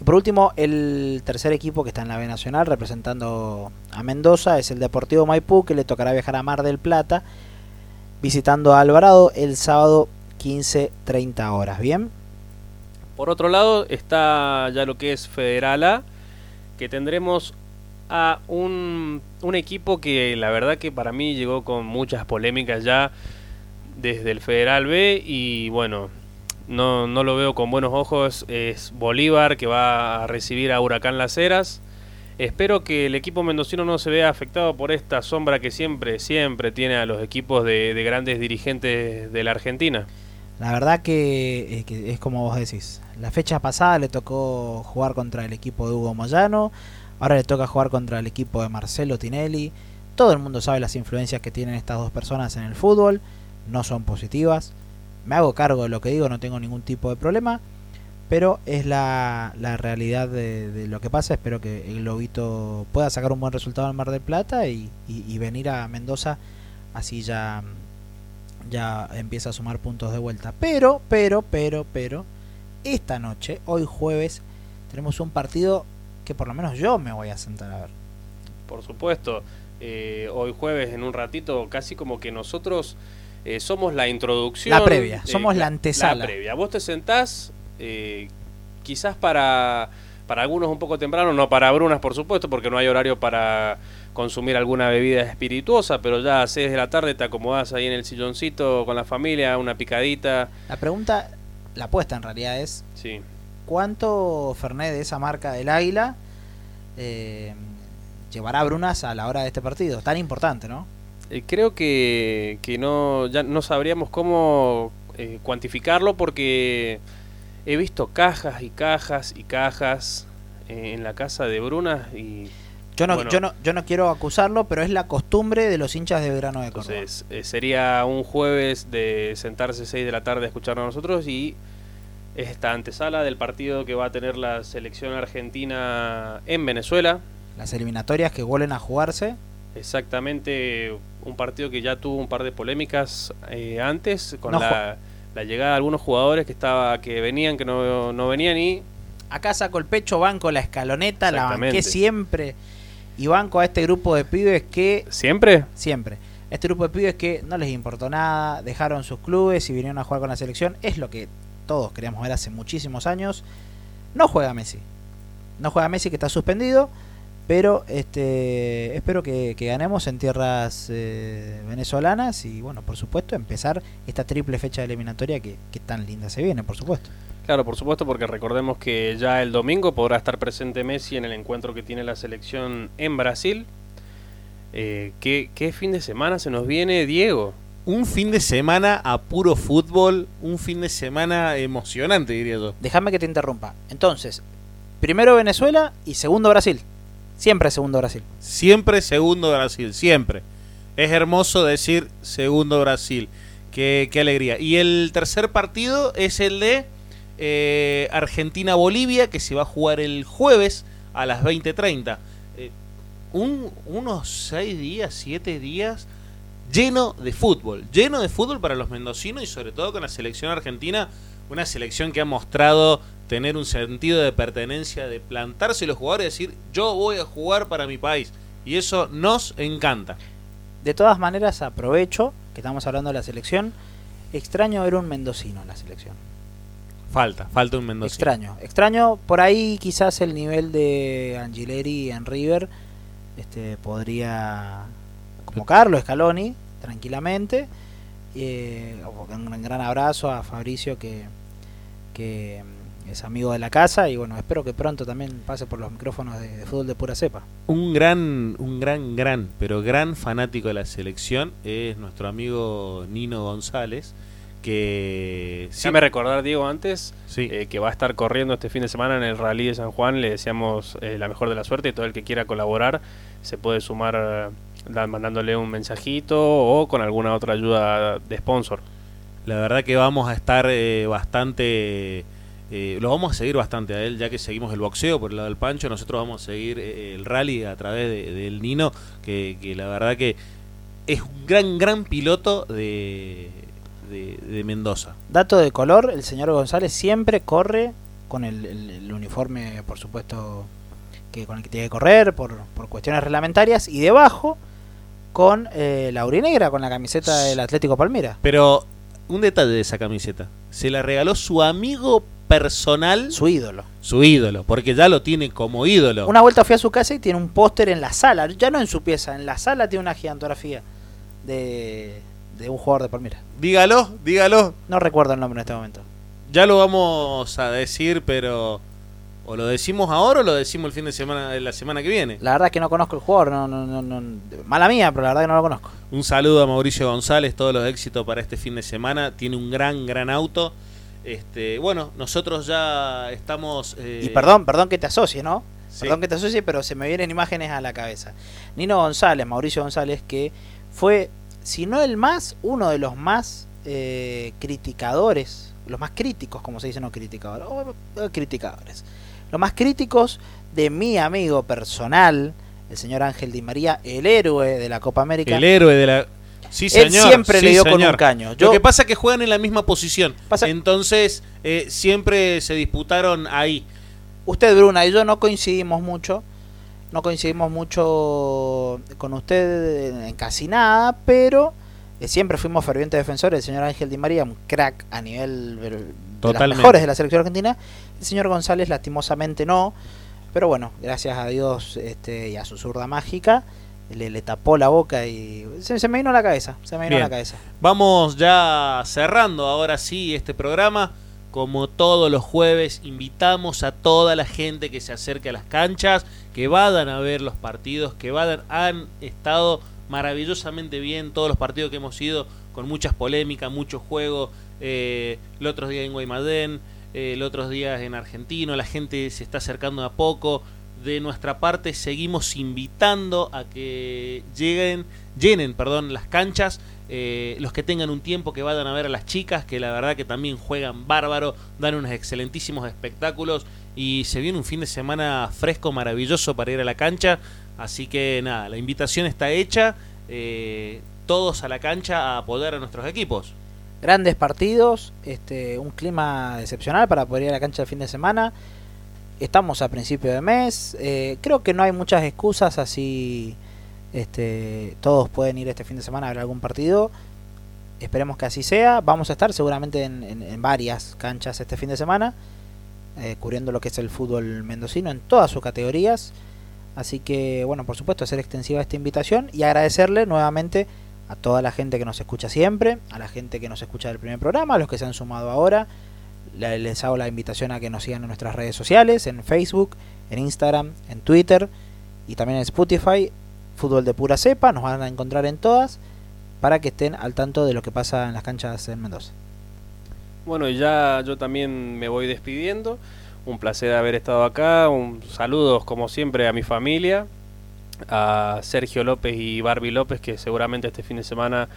Y por último, el tercer equipo que está en la B Nacional representando a Mendoza es el Deportivo Maipú, que le tocará viajar a Mar del Plata, visitando a Alvarado el sábado 15-30 horas. ¿Bien? Por otro lado está ya lo que es Federal A, que tendremos a un, un equipo que la verdad que para mí llegó con muchas polémicas ya desde el Federal B y bueno, no, no lo veo con buenos ojos. Es Bolívar que va a recibir a Huracán Las Heras. Espero que el equipo mendocino no se vea afectado por esta sombra que siempre, siempre tiene a los equipos de, de grandes dirigentes de la Argentina. La verdad que, eh, que es como vos decís. La fecha pasada le tocó jugar contra el equipo de Hugo Moyano. Ahora le toca jugar contra el equipo de Marcelo Tinelli. Todo el mundo sabe las influencias que tienen estas dos personas en el fútbol. No son positivas. Me hago cargo de lo que digo, no tengo ningún tipo de problema. Pero es la, la realidad de, lo que pasa. Espero que el Globito pueda sacar un buen resultado en Mar del Plata y, y- y venir a Mendoza. Así ya, ya empieza a sumar puntos de vuelta. Pero, pero, pero, pero, esta noche, hoy jueves, tenemos un partido que por lo menos yo me voy a sentar a ver. Por supuesto, eh, hoy jueves en un ratito, casi como que nosotros eh, somos la introducción. La previa, eh, somos la antesala. La previa. Vos te sentás, eh, quizás para, para algunos un poco temprano, no para Brunas, por supuesto, porque no hay horario para consumir alguna bebida espirituosa, pero ya a 6 de la tarde te acomodás ahí en el silloncito con la familia, una picadita. La pregunta, la apuesta en realidad es, Sí. ¿Cuánto Fernet de esa marca del Águila eh, llevará Brunas a la hora de este partido? Tan importante, ¿no? Eh, creo que, que no, ya no sabríamos cómo eh, cuantificarlo porque he visto cajas y cajas y cajas en la casa de Brunas y Yo no, Bueno. yo no, yo no quiero acusarlo, pero es la costumbre de los hinchas de Belgrano de Córdoba. entonces sería un jueves de sentarse 6 de la tarde a escucharnos a nosotros y esta antesala del partido que va a tener la selección argentina en Venezuela. Las eliminatorias que vuelven a jugarse. Exactamente, un partido que ya tuvo un par de polémicas eh, antes con No la, la llegada de algunos jugadores que estaba que venían, que no, no venían y Acá saco el pecho, banco la escaloneta, la banqué siempre. Y banco a este grupo de pibes que siempre Siempre. Este grupo de pibes que no les importó nada, dejaron sus clubes y vinieron a jugar con la selección. Es lo que todos queríamos ver hace muchísimos años. No juega Messi. No juega Messi que está suspendido. Pero este espero que, ganemos en tierras eh, venezolanas y bueno, por supuesto, empezar esta triple fecha de eliminatoria que, que tan linda se viene, por supuesto. Claro, por supuesto, porque recordemos que ya el domingo podrá estar presente Messi en el encuentro que tiene la selección en Brasil. Eh, ¿qué, qué fin de semana se nos viene, Diego? Un fin de semana a puro fútbol, un fin de semana emocionante, diría yo. Déjame que te interrumpa. Entonces, primero Venezuela y segundo Brasil. Siempre segundo Brasil. Siempre segundo Brasil, siempre. Es hermoso decir segundo Brasil. Qué, qué alegría. Y el tercer partido es el de eh, Argentina-Bolivia, que se va a jugar el jueves a las 20.30. Eh, un, unos 6 días, 7 días lleno de fútbol. Lleno de fútbol para los mendocinos y sobre todo con la selección argentina. Una selección que ha mostrado tener un sentido de pertenencia, de plantarse los jugadores y decir yo voy a jugar para mi país. Y eso nos encanta. De todas maneras, aprovecho que estamos hablando de la selección. Extraño ver un mendocino en la selección. Falta, falta un mendocino. Extraño. Extraño por ahí quizás el nivel de Angileri en River este podría convocarlo Scaloni tranquilamente. Eh, un gran abrazo a Fabricio que, que mm, es amigo de la casa y bueno, espero que pronto también pase por los micrófonos de, de fútbol de pura cepa. Un gran, un gran, gran, pero gran fanático de la selección es nuestro amigo Nino González, que Déjame recordar, Diego, antes Sí. eh, que va a estar corriendo este fin de semana en el Rally de San Juan. Le deseamos eh, la mejor de la suerte y todo el que quiera colaborar se puede sumar eh, mandándole un mensajito o con alguna otra ayuda de sponsor. La verdad que vamos a estar eh, bastante... eh, lo vamos a seguir bastante a él, ya que seguimos el boxeo por el lado del Pancho. Nosotros vamos a seguir eh, el rally a través de- del Nino, que, que la verdad que es un gran, gran piloto de, de, de Mendoza. Dato de color, el señor González siempre corre con el, el- el uniforme, por supuesto, que con el que tiene que correr por, por cuestiones reglamentarias, y debajo con eh, la urinegra, con la camiseta del Atlético Palmira. Pero un detalle de esa camiseta. Se la regaló su amigo personal, Su ídolo. su ídolo, porque ya lo tiene como ídolo. Una vuelta fui a su casa y tiene un póster en la sala, ya no en su pieza, en la sala tiene una gigantografía de, de un jugador de Palmira. Dígalo, dígalo. No recuerdo el nombre en este momento. Ya lo vamos a decir, pero o lo decimos ahora o lo decimos el fin de semana de la semana que viene. La verdad es que no conozco el jugador, no, no, no, no- mala mía, pero la verdad que no lo conozco. Un saludo a Mauricio González, todos los éxitos para este fin de semana. Tiene un gran, gran auto. Este, bueno, nosotros ya estamos. eh, Y perdón, perdón que te asocie, ¿no? sí. Perdón que te asocie, pero se me vienen imágenes a la cabeza. Nino González, Mauricio González, que fue, si no el más, uno de los más eh, criticadores, los más críticos, como se dice, no criticadores, o, o criticadores, los más críticos de mi amigo personal, el señor Ángel Di María, el héroe de la Copa América. El héroe de la. Sí, Él señor. siempre sí, le dio con un caño. Lo que pasa es que juegan en la misma posición. Pasa- Entonces, eh, siempre se disputaron ahí. Usted, Bruna, y yo no coincidimos mucho. No coincidimos mucho con usted en casi nada, pero siempre fuimos fervientes defensores del señor Ángel Di María, un crack a nivel de los Totalmente. mejores de la selección argentina. El señor González, lastimosamente, no. Pero bueno, gracias a Dios este, y a su zurda mágica, le, le tapó la boca y se, se me vino a la cabeza. Se me vino a la cabeza. Vamos ya cerrando ahora sí este programa. Como todos los jueves, invitamos a toda la gente que se acerque a las canchas, que vayan a ver los partidos, que vayan, han estado maravillosamente bien todos los partidos que hemos ido, con muchas polémicas, mucho juego. Eh, el otro día en Guaymallén, eh, el otro día en Argentino, la gente se está acercando a poco. De nuestra parte seguimos invitando a que lleguen, llenen, perdón, las canchas. eh, los que tengan un tiempo que vayan a ver a las chicas, que la verdad que también juegan bárbaro, dan unos excelentísimos espectáculos y se viene un fin de semana fresco, maravilloso para ir a la cancha. Así que nada, la invitación está hecha. eh, todos a la cancha a apoyar a nuestros equipos. grandes partidos, este, un clima excepcional para poder ir a la cancha el fin de semana. Estamos a principio de mes, eh, creo que no hay muchas excusas, así este, todos pueden ir este fin de semana a ver algún partido. Esperemos que así sea. Vamos a estar seguramente en, en- en varias canchas este fin de semana, eh, cubriendo lo que es el fútbol mendocino en todas sus categorías. Así que, bueno, por supuesto, hacer extensiva esta invitación y agradecerle nuevamente a toda la gente que nos escucha siempre, a la gente que nos escucha del primer programa, a los que se han sumado ahora. Le- Les hago la invitación a que nos sigan en nuestras redes sociales, en Facebook, en Instagram, en Twitter y también en Spotify. Fútbol de pura cepa, nos van a encontrar en todas para que estén al tanto de lo que pasa en las canchas en Mendoza. Bueno, y ya yo también me voy despidiendo. Un placer haber estado acá. Un saludos como siempre a mi familia, a Sergio López y Barbie López, que seguramente este fin de semana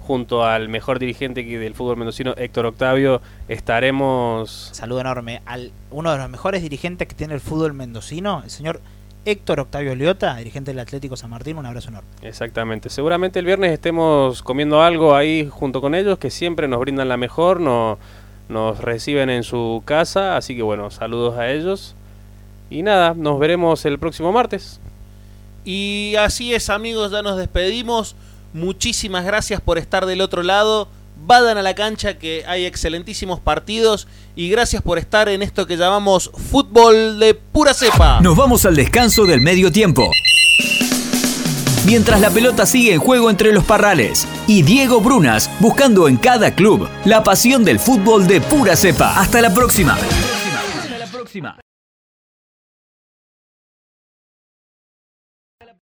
junto al mejor dirigente del fútbol mendocino, Héctor Octavio, estaremos Saludo enorme al uno de los mejores dirigentes que tiene el fútbol mendocino, el señor Héctor Octavio Leota, dirigente del Atlético San Martín. Un abrazo enorme. Exactamente. Seguramente el viernes estemos comiendo algo ahí junto con ellos, que siempre nos brindan la mejor, no- nos reciben en su casa. Así que bueno, saludos a ellos. Y nada, nos veremos el próximo martes. Y así es, amigos, ya nos despedimos. Muchísimas gracias por estar del otro lado. Vayan a la cancha que hay excelentísimos partidos. Y gracias por estar en esto que llamamos fútbol de pura cepa. Nos vamos al descanso del medio tiempo. Mientras la pelota sigue en juego entre los parrales y Diego Brunas buscando en cada club la pasión del fútbol de pura cepa. Hasta la próxima. Hasta la próxima.